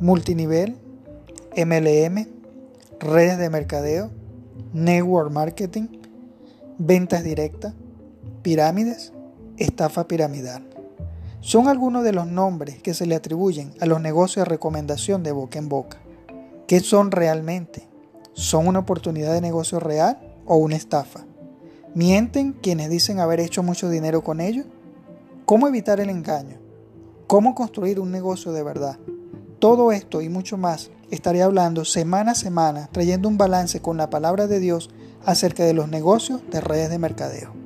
multinivel, MLM, redes de mercadeo, network marketing, ventas directas, pirámides, estafa piramidal. Son algunos de los nombres que se le atribuyen a los negocios de recomendación de boca en boca. ¿Qué son realmente? ¿Son una oportunidad de negocio real o una estafa? ¿Mienten quienes dicen haber hecho mucho dinero con ellos? ¿Cómo evitar el engaño? ¿Cómo construir un negocio de verdad? Todo esto y mucho más estaré hablando semana a semana, trayendo un balance con la palabra de Dios acerca de los negocios de redes de mercadeo.